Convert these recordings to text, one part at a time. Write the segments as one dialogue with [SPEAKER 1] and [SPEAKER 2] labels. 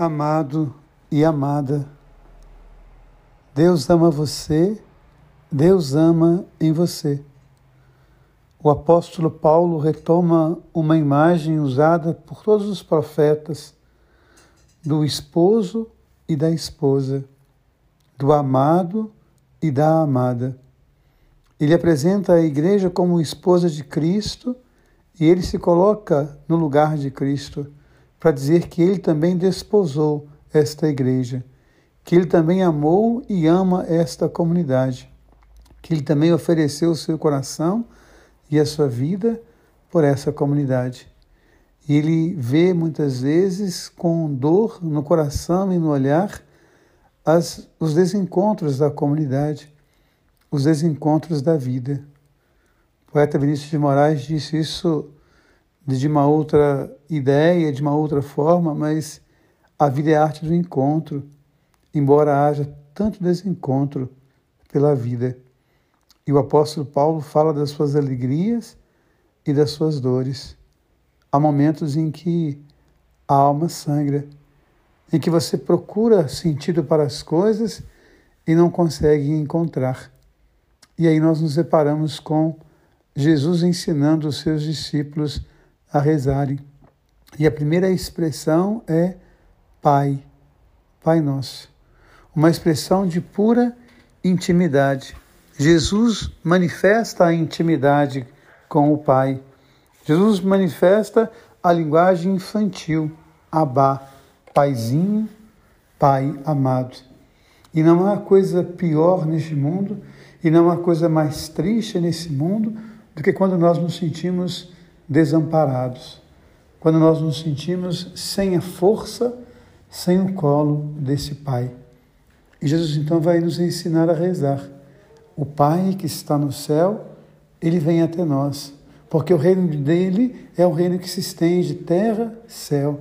[SPEAKER 1] amado e amada. Deus ama você, Deus ama em você. O apóstolo Paulo retoma uma imagem usada por todos os profetas do esposo e da esposa, do amado e da amada. Ele apresenta a igreja como esposa de Cristo e ele se coloca no lugar de Cristo para dizer que ele também desposou esta igreja, que ele também amou e ama esta comunidade, que ele também ofereceu o seu coração e a sua vida por essa comunidade. E ele vê muitas vezes com dor no coração e no olhar as, os desencontros da comunidade, os desencontros da vida. O poeta Vinícius de Moraes disse isso de uma outra ideia, de uma outra forma, mas a vida é a arte do encontro, embora haja tanto desencontro pela vida. E o apóstolo Paulo fala das suas alegrias e das suas dores. Há momentos em que a alma sangra, em que você procura sentido para as coisas e não consegue encontrar. E aí nós nos deparamos com Jesus ensinando os seus discípulos a rezarem. E a primeira expressão é Pai, Pai Nosso. Uma expressão de pura intimidade. Jesus manifesta a intimidade com o Pai. Jesus manifesta a linguagem infantil, Abá, Paizinho, Pai amado. E não há coisa pior neste mundo, e não há coisa mais triste nesse mundo do que quando nós nos sentimos desamparados, quando nós nos sentimos sem a força, sem o colo desse Pai. E Jesus então vai nos ensinar a rezar. O Pai que está no céu, ele vem até nós, porque o reino dele é um reino que se estende terra, céu.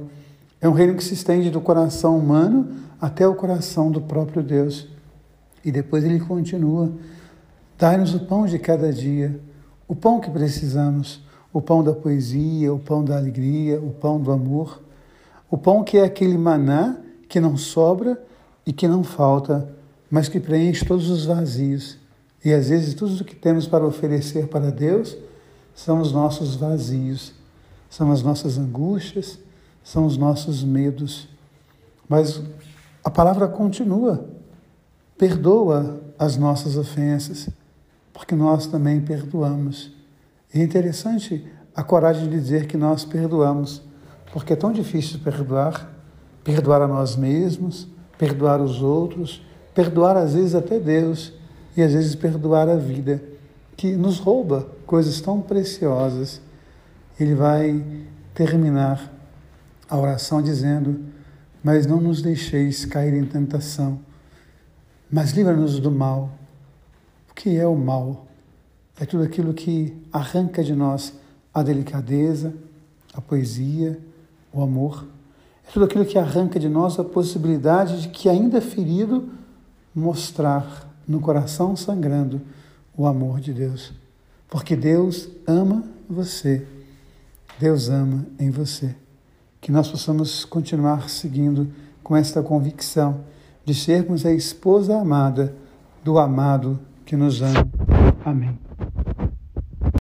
[SPEAKER 1] É um reino que se estende do coração humano até o coração do próprio Deus. E depois ele continua: dai-nos o pão de cada dia, o pão que precisamos o pão da poesia, o pão da alegria, o pão do amor, o pão que é aquele maná que não sobra e que não falta, mas que preenche todos os vazios. E às vezes tudo o que temos para oferecer para Deus são os nossos vazios, são as nossas angústias, são os nossos medos. Mas a palavra continua. Perdoa as nossas ofensas, porque nós também perdoamos. É interessante a coragem de dizer que nós perdoamos, porque é tão difícil perdoar, perdoar a nós mesmos, perdoar os outros, perdoar às vezes até Deus e às vezes perdoar a vida, que nos rouba coisas tão preciosas. Ele vai terminar a oração dizendo: Mas não nos deixeis cair em tentação, mas livra-nos do mal. O que é o mal? É tudo aquilo que arranca de nós a delicadeza, a poesia, o amor. É tudo aquilo que arranca de nós a possibilidade de que, ainda ferido, mostrar no coração sangrando o amor de Deus. Porque Deus ama você. Deus ama em você. Que nós possamos continuar seguindo com esta convicção de sermos a esposa amada do amado que nos ama. Amém.